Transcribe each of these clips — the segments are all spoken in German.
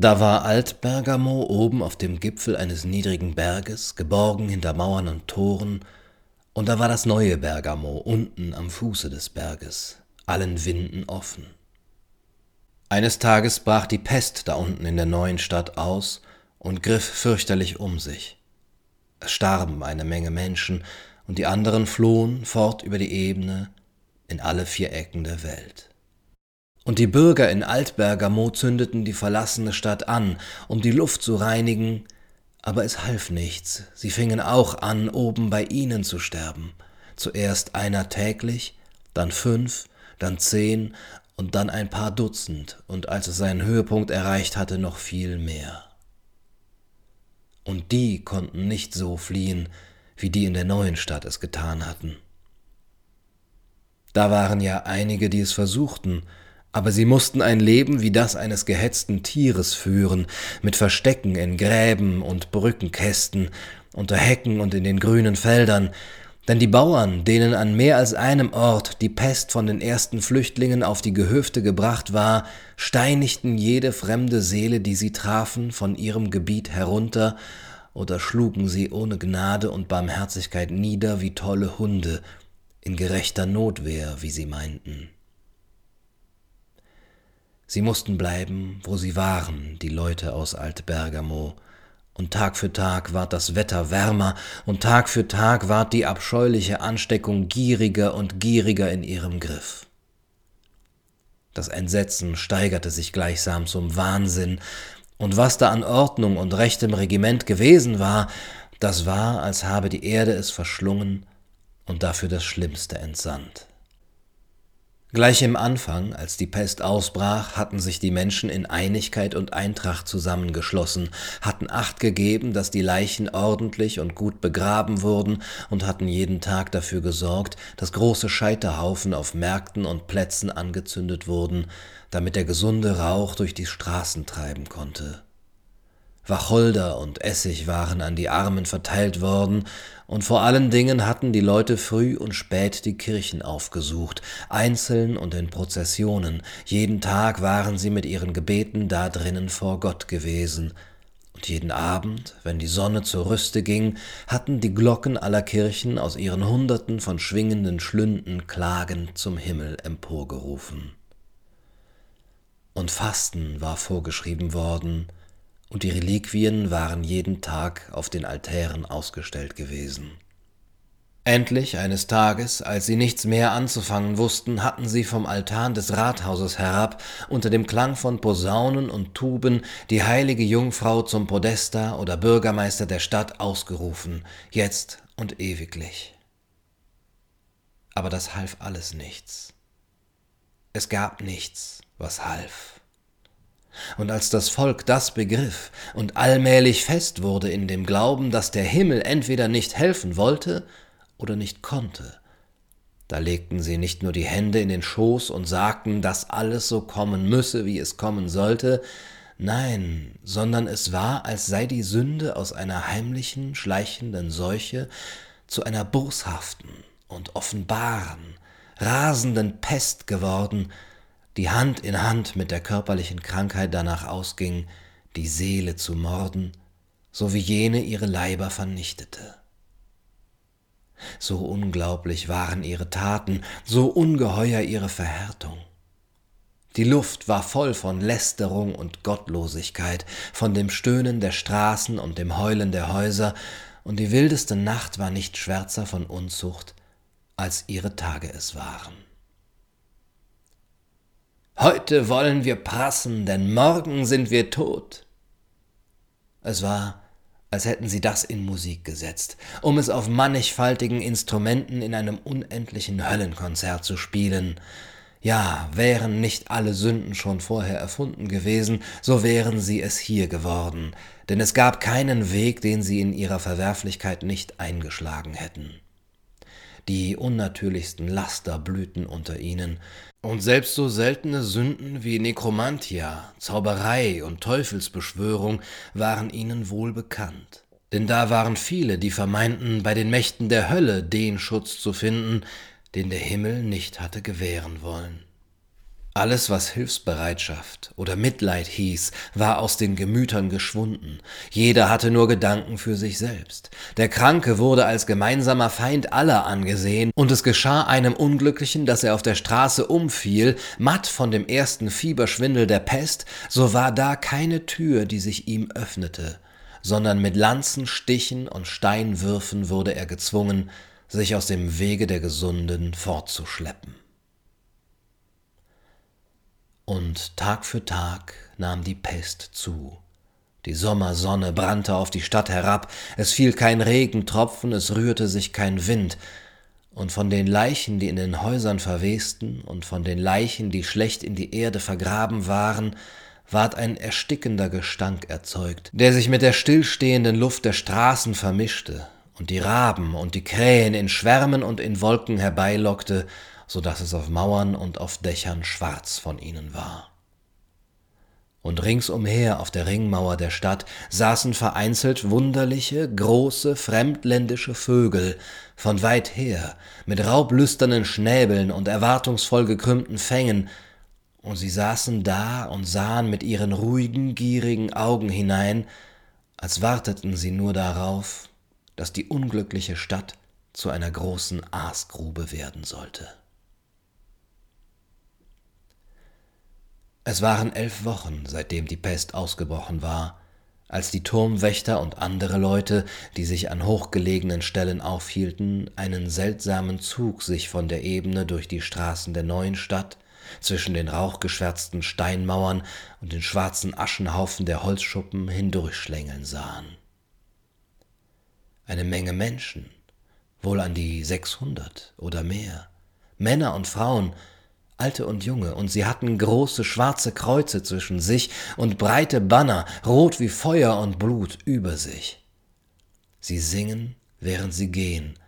Da war Alt-Bergamo oben auf dem Gipfel eines niedrigen Berges, geborgen hinter Mauern und Toren, und da war das neue Bergamo unten am Fuße des Berges, allen Winden offen. Eines Tages brach die Pest da unten in der neuen Stadt aus und griff fürchterlich um sich. Es starben eine Menge Menschen, und die anderen flohen fort über die Ebene in alle vier Ecken der Welt. Und die Bürger in Altbergamo zündeten die verlassene Stadt an, um die Luft zu reinigen, aber es half nichts, sie fingen auch an, oben bei ihnen zu sterben. Zuerst einer täglich, dann fünf, dann zehn und dann ein paar Dutzend, und als es seinen Höhepunkt erreicht hatte, noch viel mehr. Und die konnten nicht so fliehen, wie die in der neuen Stadt es getan hatten. Da waren ja einige, die es versuchten, aber sie mussten ein Leben wie das eines gehetzten Tieres führen, mit Verstecken in Gräben und Brückenkästen, unter Hecken und in den grünen Feldern, denn die Bauern, denen an mehr als einem Ort die Pest von den ersten Flüchtlingen auf die Gehöfte gebracht war, steinigten jede fremde Seele, die sie trafen, von ihrem Gebiet herunter oder schlugen sie ohne Gnade und Barmherzigkeit nieder wie tolle Hunde, in gerechter Notwehr, wie sie meinten. Sie mussten bleiben, wo sie waren, die Leute aus Alt-Bergamo, und Tag für Tag ward das Wetter wärmer, und Tag für Tag ward die abscheuliche Ansteckung gieriger und gieriger in ihrem Griff. Das Entsetzen steigerte sich gleichsam zum Wahnsinn, und was da an Ordnung und rechtem Regiment gewesen war, das war, als habe die Erde es verschlungen und dafür das Schlimmste entsandt. Gleich im Anfang, als die Pest ausbrach, hatten sich die Menschen in Einigkeit und Eintracht zusammengeschlossen, hatten Acht gegeben, dass die Leichen ordentlich und gut begraben wurden und hatten jeden Tag dafür gesorgt, dass große Scheiterhaufen auf Märkten und Plätzen angezündet wurden, damit der gesunde Rauch durch die Straßen treiben konnte. Wacholder und Essig waren an die Armen verteilt worden, und vor allen Dingen hatten die Leute früh und spät die Kirchen aufgesucht, einzeln und in Prozessionen, jeden Tag waren sie mit ihren Gebeten da drinnen vor Gott gewesen, und jeden Abend, wenn die Sonne zur Rüste ging, hatten die Glocken aller Kirchen aus ihren Hunderten von schwingenden Schlünden klagend zum Himmel emporgerufen. Und Fasten war vorgeschrieben worden, und die Reliquien waren jeden Tag auf den Altären ausgestellt gewesen. Endlich eines Tages, als sie nichts mehr anzufangen wussten, hatten sie vom Altan des Rathauses herab unter dem Klang von Posaunen und Tuben die heilige Jungfrau zum Podesta oder Bürgermeister der Stadt ausgerufen, jetzt und ewiglich. Aber das half alles nichts. Es gab nichts, was half. Und als das Volk das begriff und allmählich fest wurde in dem Glauben, dass der Himmel entweder nicht helfen wollte oder nicht konnte, da legten sie nicht nur die Hände in den Schoß und sagten, dass alles so kommen müsse, wie es kommen sollte, nein, sondern es war, als sei die Sünde aus einer heimlichen, schleichenden Seuche zu einer boshaften und offenbaren, rasenden Pest geworden, die Hand in Hand mit der körperlichen Krankheit danach ausging, die Seele zu morden, so wie jene ihre Leiber vernichtete. So unglaublich waren ihre Taten, so ungeheuer ihre Verhärtung. Die Luft war voll von Lästerung und Gottlosigkeit, von dem Stöhnen der Straßen und dem Heulen der Häuser, und die wildeste Nacht war nicht schwärzer von Unzucht, als ihre Tage es waren. Heute wollen wir prassen, denn morgen sind wir tot. Es war, als hätten sie das in Musik gesetzt, um es auf mannigfaltigen Instrumenten in einem unendlichen Höllenkonzert zu spielen. Ja, wären nicht alle Sünden schon vorher erfunden gewesen, so wären sie es hier geworden, denn es gab keinen Weg, den sie in ihrer Verwerflichkeit nicht eingeschlagen hätten. Die unnatürlichsten Laster blühten unter ihnen, und selbst so seltene Sünden wie Nekromantia, Zauberei und Teufelsbeschwörung waren ihnen wohl bekannt. Denn da waren viele, die vermeinten, bei den Mächten der Hölle den Schutz zu finden, den der Himmel nicht hatte gewähren wollen. Alles, was Hilfsbereitschaft oder Mitleid hieß, war aus den Gemütern geschwunden. Jeder hatte nur Gedanken für sich selbst. Der Kranke wurde als gemeinsamer Feind aller angesehen, und es geschah einem Unglücklichen, dass er auf der Straße umfiel, matt von dem ersten Fieberschwindel der Pest, so war da keine Tür, die sich ihm öffnete, sondern mit Lanzen, Stichen und Steinwürfen wurde er gezwungen, sich aus dem Wege der Gesunden fortzuschleppen. Und Tag für Tag nahm die Pest zu. Die Sommersonne brannte auf die Stadt herab, es fiel kein Regentropfen, es rührte sich kein Wind, und von den Leichen, die in den Häusern verwesten, und von den Leichen, die schlecht in die Erde vergraben waren, ward ein erstickender Gestank erzeugt, der sich mit der stillstehenden Luft der Straßen vermischte und die Raben und die Krähen in Schwärmen und in Wolken herbeilockte so dass es auf Mauern und auf Dächern schwarz von ihnen war. Und ringsumher auf der Ringmauer der Stadt saßen vereinzelt wunderliche, große, fremdländische Vögel von weit her, mit raublüsternen Schnäbeln und erwartungsvoll gekrümmten Fängen, und sie saßen da und sahen mit ihren ruhigen, gierigen Augen hinein, als warteten sie nur darauf, dass die unglückliche Stadt zu einer großen Aasgrube werden sollte. Es waren elf Wochen, seitdem die Pest ausgebrochen war, als die Turmwächter und andere Leute, die sich an hochgelegenen Stellen aufhielten, einen seltsamen Zug sich von der Ebene durch die Straßen der neuen Stadt, zwischen den rauchgeschwärzten Steinmauern und den schwarzen Aschenhaufen der Holzschuppen hindurchschlängeln sahen. Eine Menge Menschen, wohl an die sechshundert oder mehr, Männer und Frauen, Alte und Junge, und sie hatten große schwarze Kreuze zwischen sich und breite Banner, rot wie Feuer und Blut, über sich. Sie singen, während sie gehen,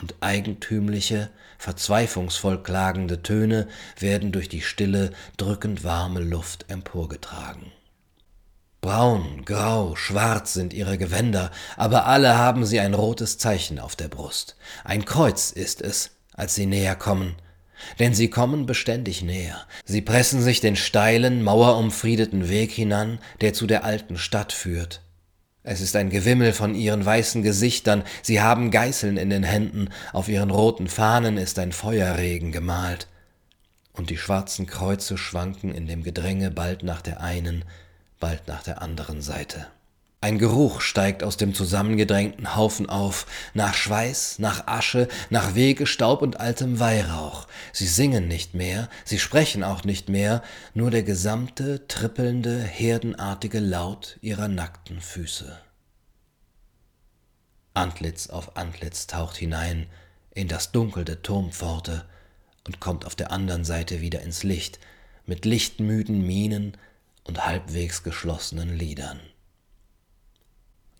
und eigentümliche, verzweiflungsvoll klagende Töne werden durch die stille, drückend warme Luft emporgetragen. Braun, grau, schwarz sind ihre Gewänder, aber alle haben sie ein rotes Zeichen auf der Brust. Ein Kreuz ist es, als sie näher kommen, denn sie kommen beständig näher. Sie pressen sich den steilen, mauerumfriedeten Weg hinan, der zu der alten Stadt führt. Es ist ein Gewimmel von ihren weißen Gesichtern, sie haben Geißeln in den Händen, auf ihren roten Fahnen ist ein Feuerregen gemalt. Und die schwarzen Kreuze schwanken in dem Gedränge bald nach der einen, bald nach der anderen Seite. Ein Geruch steigt aus dem zusammengedrängten Haufen auf, nach Schweiß, nach Asche, nach Wegestaub und altem Weihrauch. Sie singen nicht mehr, sie sprechen auch nicht mehr, nur der gesamte, trippelnde, herdenartige Laut ihrer nackten Füße. Antlitz auf Antlitz taucht hinein in das Dunkel der Turmpforte und kommt auf der anderen Seite wieder ins Licht, mit lichtmüden Mienen und halbwegs geschlossenen Lidern.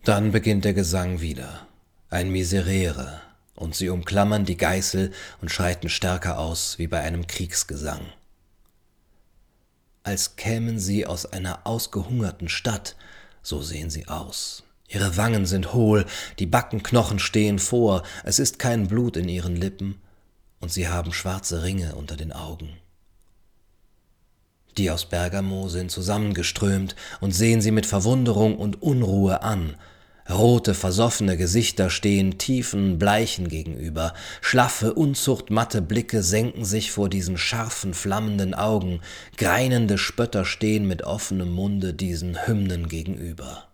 Dann beginnt der Gesang wieder, ein Miserere, und sie umklammern die Geißel und schreiten stärker aus wie bei einem Kriegsgesang. Als kämen sie aus einer ausgehungerten Stadt, so sehen sie aus. Ihre Wangen sind hohl, die Backenknochen stehen vor, es ist kein Blut in ihren Lippen, und sie haben schwarze Ringe unter den Augen. Die aus Bergamo sind zusammengeströmt und sehen sie mit Verwunderung und Unruhe an. Rote, versoffene Gesichter stehen tiefen Bleichen gegenüber, schlaffe, unzuchtmatte Blicke senken sich vor diesen scharfen, flammenden Augen, greinende Spötter stehen mit offenem Munde diesen Hymnen gegenüber.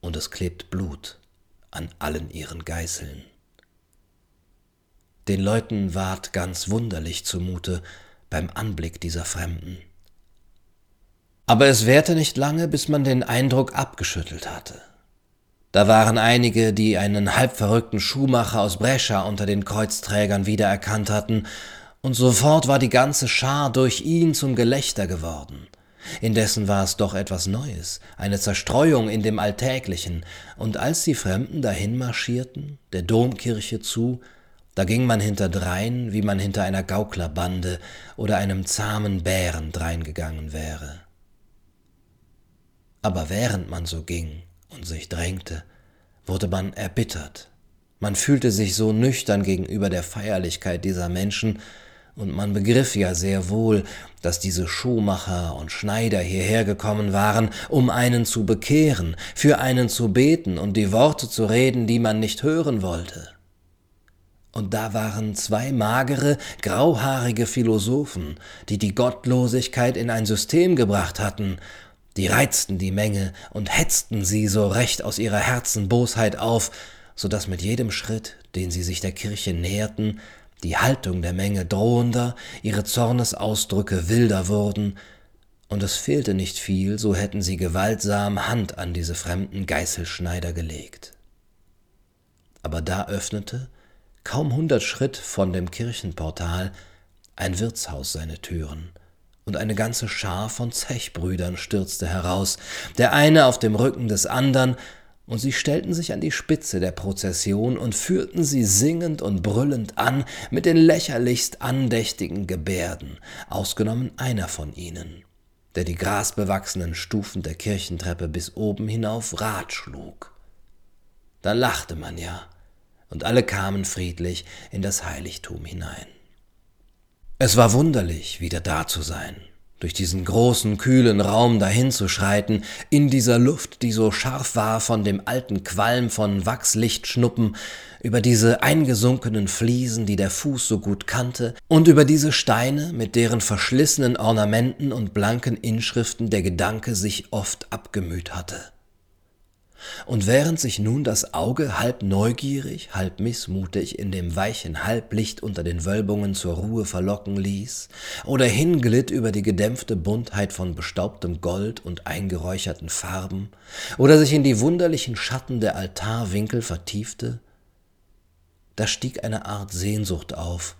Und es klebt Blut an allen ihren Geißeln. Den Leuten ward ganz wunderlich zumute, beim Anblick dieser Fremden. Aber es währte nicht lange, bis man den Eindruck abgeschüttelt hatte. Da waren einige, die einen halbverrückten Schuhmacher aus Brescia unter den Kreuzträgern wiedererkannt hatten, und sofort war die ganze Schar durch ihn zum Gelächter geworden. Indessen war es doch etwas Neues, eine Zerstreuung in dem Alltäglichen, und als die Fremden dahin marschierten, der Domkirche zu, da ging man hinterdrein, wie man hinter einer Gauklerbande oder einem zahmen Bären dreingegangen wäre. Aber während man so ging und sich drängte, wurde man erbittert. Man fühlte sich so nüchtern gegenüber der Feierlichkeit dieser Menschen, und man begriff ja sehr wohl, dass diese Schuhmacher und Schneider hierher gekommen waren, um einen zu bekehren, für einen zu beten und die Worte zu reden, die man nicht hören wollte. Und da waren zwei magere, grauhaarige Philosophen, die die Gottlosigkeit in ein System gebracht hatten, die reizten die Menge und hetzten sie so recht aus ihrer Herzenbosheit auf, so dass mit jedem Schritt, den sie sich der Kirche näherten, die Haltung der Menge drohender, ihre Zornesausdrücke wilder wurden, und es fehlte nicht viel, so hätten sie gewaltsam Hand an diese fremden Geißelschneider gelegt. Aber da öffnete, kaum hundert Schritt von dem Kirchenportal, ein Wirtshaus seine Türen, und eine ganze Schar von Zechbrüdern stürzte heraus, der eine auf dem Rücken des andern, und sie stellten sich an die Spitze der Prozession und führten sie singend und brüllend an mit den lächerlichst andächtigen Gebärden, ausgenommen einer von ihnen, der die grasbewachsenen Stufen der Kirchentreppe bis oben hinauf Rad schlug. Da lachte man ja, und alle kamen friedlich in das Heiligtum hinein. Es war wunderlich, wieder da zu sein, durch diesen großen, kühlen Raum dahinzuschreiten, in dieser Luft, die so scharf war von dem alten Qualm von Wachslichtschnuppen, über diese eingesunkenen Fliesen, die der Fuß so gut kannte, und über diese Steine, mit deren verschlissenen Ornamenten und blanken Inschriften der Gedanke sich oft abgemüht hatte. Und während sich nun das Auge halb neugierig, halb mißmutig in dem weichen Halblicht unter den Wölbungen zur Ruhe verlocken ließ, oder hinglitt über die gedämpfte Buntheit von bestaubtem Gold und eingeräucherten Farben, oder sich in die wunderlichen Schatten der Altarwinkel vertiefte, da stieg eine Art Sehnsucht auf,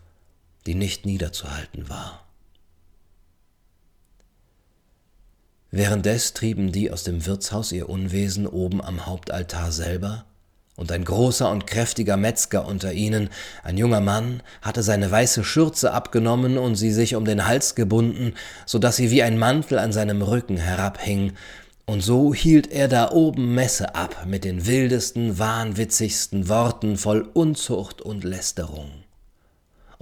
die nicht niederzuhalten war. Währenddes trieben die aus dem Wirtshaus ihr Unwesen oben am Hauptaltar selber, und ein großer und kräftiger Metzger unter ihnen, ein junger Mann, hatte seine weiße Schürze abgenommen und sie sich um den Hals gebunden, so dass sie wie ein Mantel an seinem Rücken herabhing, und so hielt er da oben Messe ab mit den wildesten, wahnwitzigsten Worten voll Unzucht und Lästerung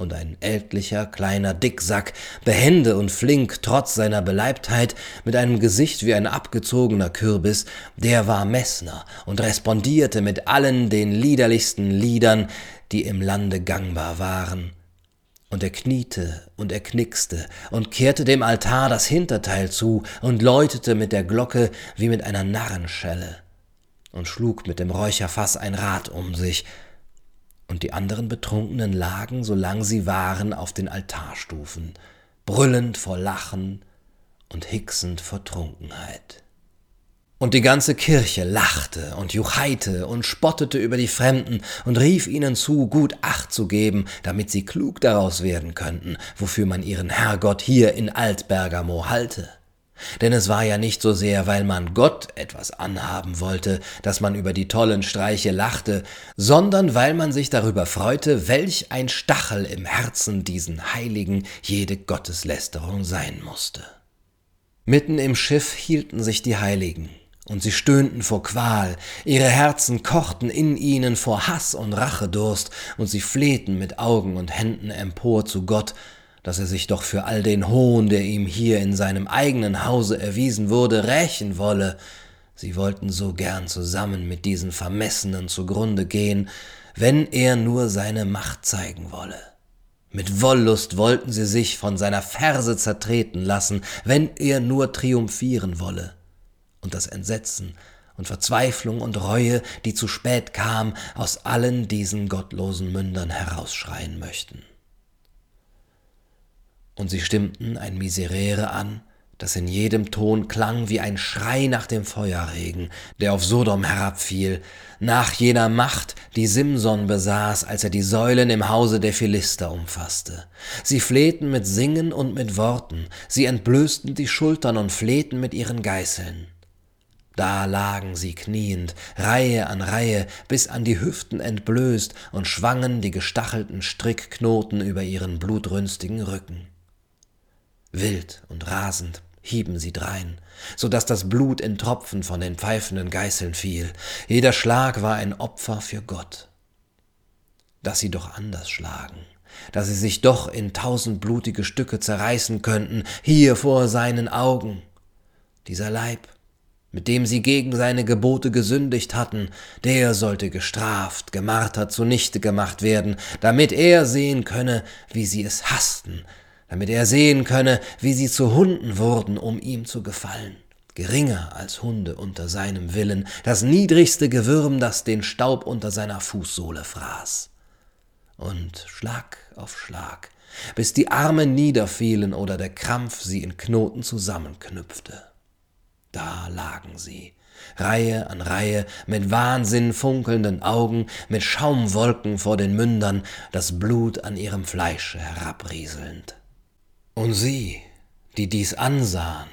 und ein ältlicher, kleiner Dicksack, behende und flink trotz seiner Beleibtheit, mit einem Gesicht wie ein abgezogener Kürbis, der war Messner und respondierte mit allen den liederlichsten Liedern, die im Lande gangbar waren. Und er kniete und er knickste und kehrte dem Altar das Hinterteil zu und läutete mit der Glocke wie mit einer Narrenschelle und schlug mit dem Räucherfass ein Rad um sich, und die anderen Betrunkenen lagen, solang sie waren, auf den Altarstufen, brüllend vor Lachen und hicksend vor Trunkenheit. Und die ganze Kirche lachte und juchheite und spottete über die Fremden und rief ihnen zu, gut Acht zu geben, damit sie klug daraus werden könnten, wofür man ihren Herrgott hier in Altbergamo halte. Denn es war ja nicht so sehr, weil man Gott etwas anhaben wollte, dass man über die tollen Streiche lachte, sondern weil man sich darüber freute, welch ein Stachel im Herzen diesen Heiligen jede Gotteslästerung sein musste. Mitten im Schiff hielten sich die Heiligen, und sie stöhnten vor Qual, ihre Herzen kochten in ihnen vor Hass und Rachedurst, und sie flehten mit Augen und Händen empor zu Gott, dass er sich doch für all den Hohn, der ihm hier in seinem eigenen Hause erwiesen wurde, rächen wolle. Sie wollten so gern zusammen mit diesen Vermessenen zugrunde gehen, wenn er nur seine Macht zeigen wolle. Mit Wollust wollten sie sich von seiner Ferse zertreten lassen, wenn er nur triumphieren wolle. Und das Entsetzen und Verzweiflung und Reue, die zu spät kam, aus allen diesen gottlosen Mündern herausschreien möchten und sie stimmten ein Miserere an, das in jedem Ton klang wie ein Schrei nach dem Feuerregen, der auf Sodom herabfiel, nach jener Macht, die Simson besaß, als er die Säulen im Hause der Philister umfasste. Sie flehten mit Singen und mit Worten, sie entblößten die Schultern und flehten mit ihren Geißeln. Da lagen sie kniend, Reihe an Reihe, bis an die Hüften entblößt und schwangen die gestachelten Strickknoten über ihren blutrünstigen Rücken. Wild und rasend hieben sie drein, so dass das Blut in Tropfen von den pfeifenden Geißeln fiel. Jeder Schlag war ein Opfer für Gott. Dass sie doch anders schlagen, dass sie sich doch in tausend blutige Stücke zerreißen könnten, hier vor seinen Augen. Dieser Leib, mit dem sie gegen seine Gebote gesündigt hatten, der sollte gestraft, gemartert, zunichte gemacht werden, damit er sehen könne, wie sie es hassten, damit er sehen könne, wie sie zu Hunden wurden, um ihm zu gefallen geringer als Hunde unter seinem Willen, das niedrigste Gewürm, das den Staub unter seiner Fußsohle fraß. Und Schlag auf Schlag, bis die Arme niederfielen oder der Krampf sie in Knoten zusammenknüpfte. Da lagen sie, Reihe an Reihe, mit Wahnsinn funkelnden Augen, mit Schaumwolken vor den Mündern, das Blut an ihrem Fleische herabrieselnd. Und sie, die dies ansahen,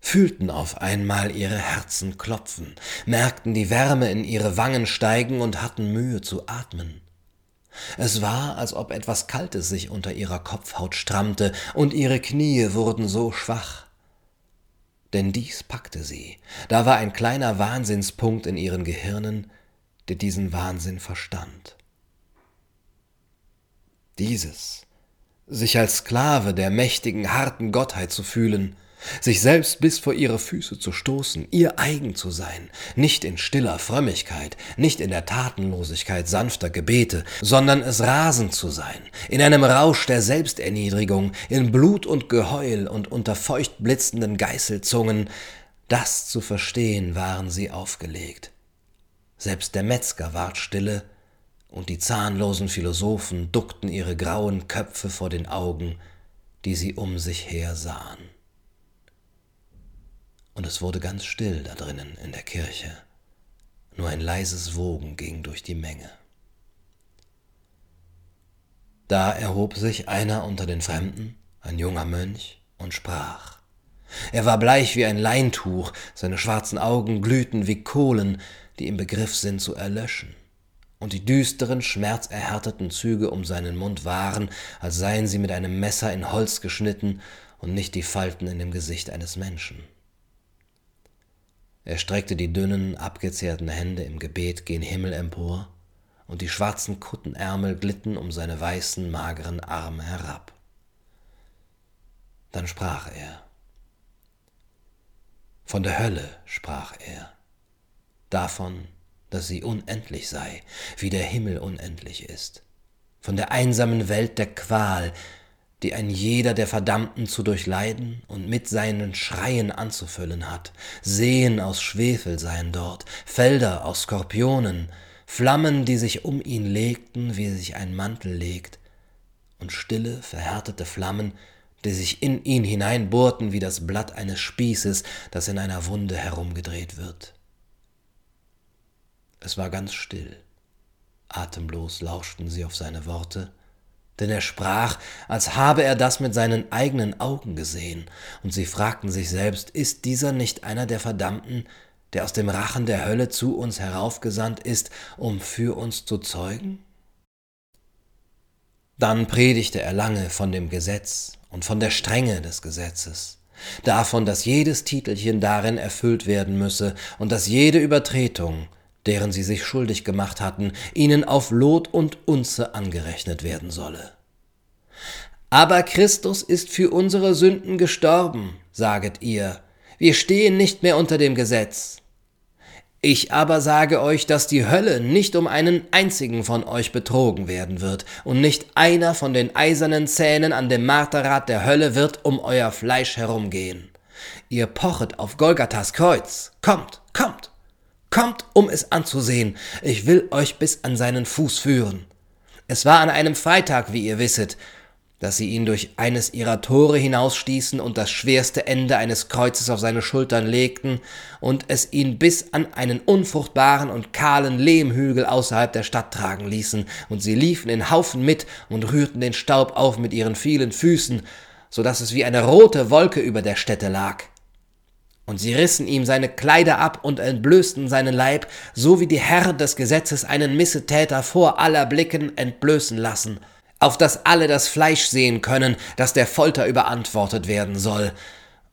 fühlten auf einmal ihre Herzen klopfen, merkten die Wärme in ihre Wangen steigen und hatten Mühe zu atmen. Es war, als ob etwas Kaltes sich unter ihrer Kopfhaut strammte, und ihre Knie wurden so schwach. Denn dies packte sie, da war ein kleiner Wahnsinnspunkt in ihren Gehirnen, der diesen Wahnsinn verstand. Dieses, sich als Sklave der mächtigen, harten Gottheit zu fühlen, sich selbst bis vor ihre Füße zu stoßen, ihr eigen zu sein, nicht in stiller Frömmigkeit, nicht in der Tatenlosigkeit sanfter Gebete, sondern es rasend zu sein, in einem Rausch der Selbsterniedrigung, in Blut und Geheul und unter feucht blitzenden Geißelzungen, das zu verstehen waren sie aufgelegt. Selbst der Metzger ward stille, und die zahnlosen Philosophen duckten ihre grauen Köpfe vor den Augen, die sie um sich her sahen und es wurde ganz still da drinnen in der Kirche. Nur ein leises Wogen ging durch die Menge. Da erhob sich einer unter den Fremden, ein junger Mönch, und sprach. Er war bleich wie ein Leintuch, seine schwarzen Augen glühten wie Kohlen, die im Begriff sind zu erlöschen, und die düsteren, schmerzerhärteten Züge um seinen Mund waren, als seien sie mit einem Messer in Holz geschnitten und nicht die Falten in dem Gesicht eines Menschen. Er streckte die dünnen, abgezehrten Hände im Gebet gen Himmel empor, und die schwarzen Kuttenärmel glitten um seine weißen, mageren Arme herab. Dann sprach er. Von der Hölle sprach er, davon, dass sie unendlich sei, wie der Himmel unendlich ist, von der einsamen Welt der Qual, die ein jeder der Verdammten zu durchleiden und mit seinen Schreien anzufüllen hat. Seen aus Schwefel seien dort, Felder aus Skorpionen, Flammen, die sich um ihn legten, wie sich ein Mantel legt, und stille, verhärtete Flammen, die sich in ihn hineinbohrten wie das Blatt eines Spießes, das in einer Wunde herumgedreht wird. Es war ganz still. Atemlos lauschten sie auf seine Worte, denn er sprach, als habe er das mit seinen eigenen Augen gesehen, und sie fragten sich selbst, ist dieser nicht einer der Verdammten, der aus dem Rachen der Hölle zu uns heraufgesandt ist, um für uns zu zeugen? Dann predigte er lange von dem Gesetz und von der Strenge des Gesetzes, davon, dass jedes Titelchen darin erfüllt werden müsse und dass jede Übertretung deren sie sich schuldig gemacht hatten, ihnen auf Lot und Unze angerechnet werden solle. Aber Christus ist für unsere Sünden gestorben, saget ihr, wir stehen nicht mehr unter dem Gesetz. Ich aber sage euch, dass die Hölle nicht um einen einzigen von euch betrogen werden wird, und nicht einer von den eisernen Zähnen an dem Marterrad der Hölle wird um euer Fleisch herumgehen. Ihr pochet auf Golgathas Kreuz. Kommt, kommt! Kommt, um es anzusehen. Ich will euch bis an seinen Fuß führen. Es war an einem Freitag, wie ihr wisset, dass sie ihn durch eines ihrer Tore hinausstießen und das schwerste Ende eines Kreuzes auf seine Schultern legten und es ihn bis an einen unfruchtbaren und kahlen Lehmhügel außerhalb der Stadt tragen ließen, und sie liefen in Haufen mit und rührten den Staub auf mit ihren vielen Füßen, so dass es wie eine rote Wolke über der Stätte lag. Und sie rissen ihm seine Kleider ab und entblößten seinen Leib, so wie die Herren des Gesetzes einen Missetäter vor aller Blicken entblößen lassen, auf dass alle das Fleisch sehen können, das der Folter überantwortet werden soll.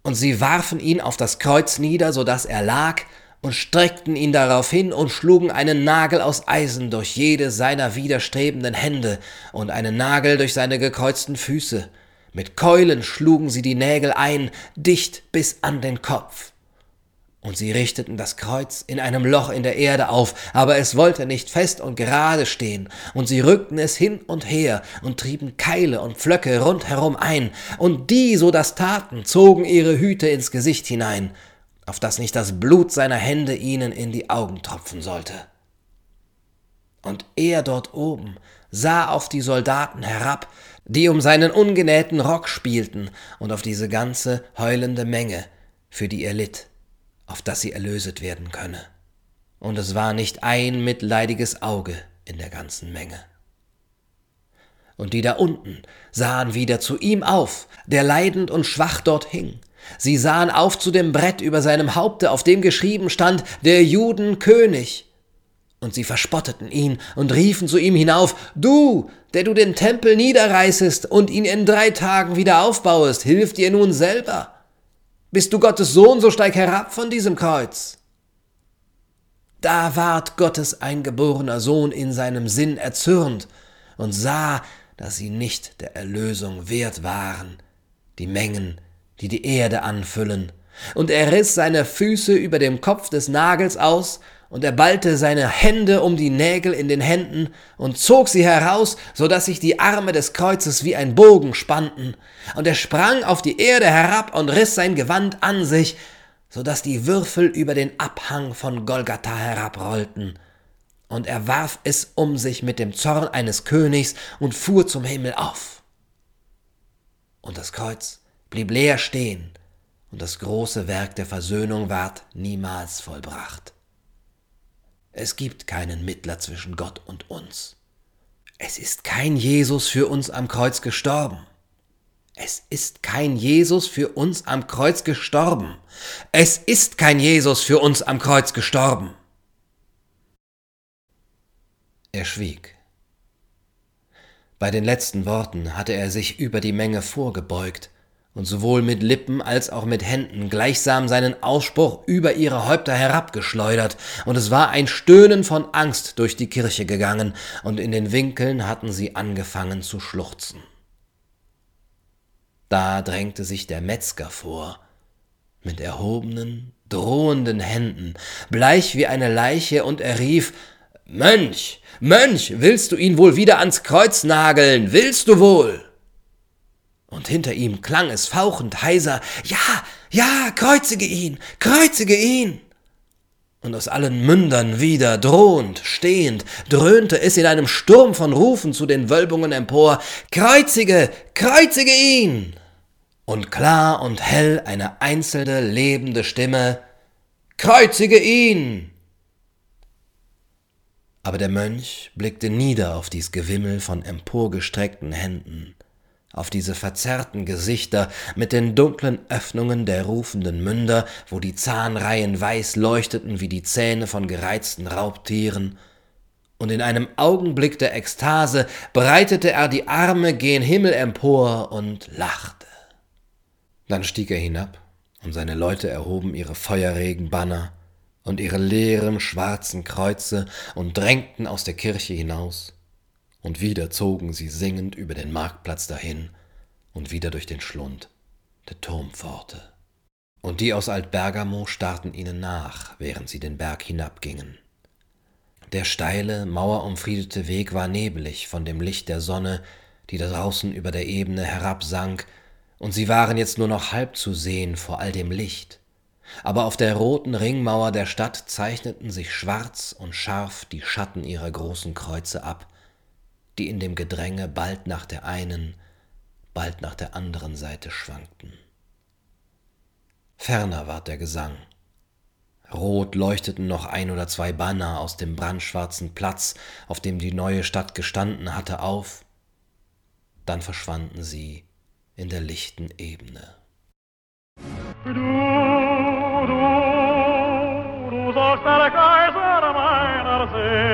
Und sie warfen ihn auf das Kreuz nieder, so dass er lag, und streckten ihn darauf hin und schlugen einen Nagel aus Eisen durch jede seiner widerstrebenden Hände und einen Nagel durch seine gekreuzten Füße. Mit Keulen schlugen sie die Nägel ein, dicht bis an den Kopf. Und sie richteten das Kreuz in einem Loch in der Erde auf, aber es wollte nicht fest und gerade stehen, und sie rückten es hin und her und trieben Keile und Pflöcke rundherum ein, und die, so das taten, zogen ihre Hüte ins Gesicht hinein, auf dass nicht das Blut seiner Hände ihnen in die Augen tropfen sollte. Und er dort oben sah auf die Soldaten herab, die um seinen ungenähten Rock spielten, und auf diese ganze heulende Menge, für die er litt, auf dass sie erlöset werden könne. Und es war nicht ein mitleidiges Auge in der ganzen Menge. Und die da unten sahen wieder zu ihm auf, der leidend und schwach dort hing, Sie sahen auf zu dem Brett über seinem Haupte, auf dem geschrieben stand, der Juden König. Und sie verspotteten ihn und riefen zu ihm hinauf, Du, der du den Tempel niederreißest und ihn in drei Tagen wieder aufbauest, hilf dir nun selber. Bist du Gottes Sohn, so steig herab von diesem Kreuz. Da ward Gottes eingeborener Sohn in seinem Sinn erzürnt und sah, dass sie nicht der Erlösung wert waren, die Mengen die die Erde anfüllen. Und er riss seine Füße über dem Kopf des Nagels aus, und er ballte seine Hände um die Nägel in den Händen und zog sie heraus, so dass sich die Arme des Kreuzes wie ein Bogen spannten. Und er sprang auf die Erde herab und riss sein Gewand an sich, so dass die Würfel über den Abhang von Golgatha herabrollten. Und er warf es um sich mit dem Zorn eines Königs und fuhr zum Himmel auf. Und das Kreuz blieb leer stehen, und das große Werk der Versöhnung ward niemals vollbracht. Es gibt keinen Mittler zwischen Gott und uns. Es ist kein Jesus für uns am Kreuz gestorben. Es ist kein Jesus für uns am Kreuz gestorben. Es ist kein Jesus für uns am Kreuz gestorben. Er schwieg. Bei den letzten Worten hatte er sich über die Menge vorgebeugt und sowohl mit Lippen als auch mit Händen gleichsam seinen Ausspruch über ihre Häupter herabgeschleudert, und es war ein Stöhnen von Angst durch die Kirche gegangen, und in den Winkeln hatten sie angefangen zu schluchzen. Da drängte sich der Metzger vor, mit erhobenen, drohenden Händen, bleich wie eine Leiche, und er rief Mönch, Mönch, willst du ihn wohl wieder ans Kreuz nageln, willst du wohl? Und hinter ihm klang es fauchend heiser, Ja, ja, kreuzige ihn, kreuzige ihn. Und aus allen Mündern wieder, drohend, stehend, dröhnte es in einem Sturm von Rufen zu den Wölbungen empor, Kreuzige, kreuzige ihn! Und klar und hell eine einzelne lebende Stimme, Kreuzige ihn! Aber der Mönch blickte nieder auf dies Gewimmel von emporgestreckten Händen, auf diese verzerrten Gesichter mit den dunklen Öffnungen der rufenden Münder, wo die Zahnreihen weiß leuchteten wie die Zähne von gereizten Raubtieren, und in einem Augenblick der Ekstase breitete er die Arme gen Himmel empor und lachte. Dann stieg er hinab, und seine Leute erhoben ihre feurregen Banner und ihre leeren schwarzen Kreuze und drängten aus der Kirche hinaus und wieder zogen sie singend über den Marktplatz dahin und wieder durch den Schlund der Turmpforte. Und die aus Altbergamo starrten ihnen nach, während sie den Berg hinabgingen. Der steile, mauerumfriedete Weg war nebelig von dem Licht der Sonne, die draußen über der Ebene herabsank, und sie waren jetzt nur noch halb zu sehen vor all dem Licht. Aber auf der roten Ringmauer der Stadt zeichneten sich schwarz und scharf die Schatten ihrer großen Kreuze ab, die in dem Gedränge bald nach der einen, bald nach der anderen Seite schwankten. Ferner ward der Gesang. Rot leuchteten noch ein oder zwei Banner aus dem brandschwarzen Platz, auf dem die neue Stadt gestanden hatte, auf, dann verschwanden sie in der lichten Ebene. Du, du, du sollst der Kaiser meiner Seele.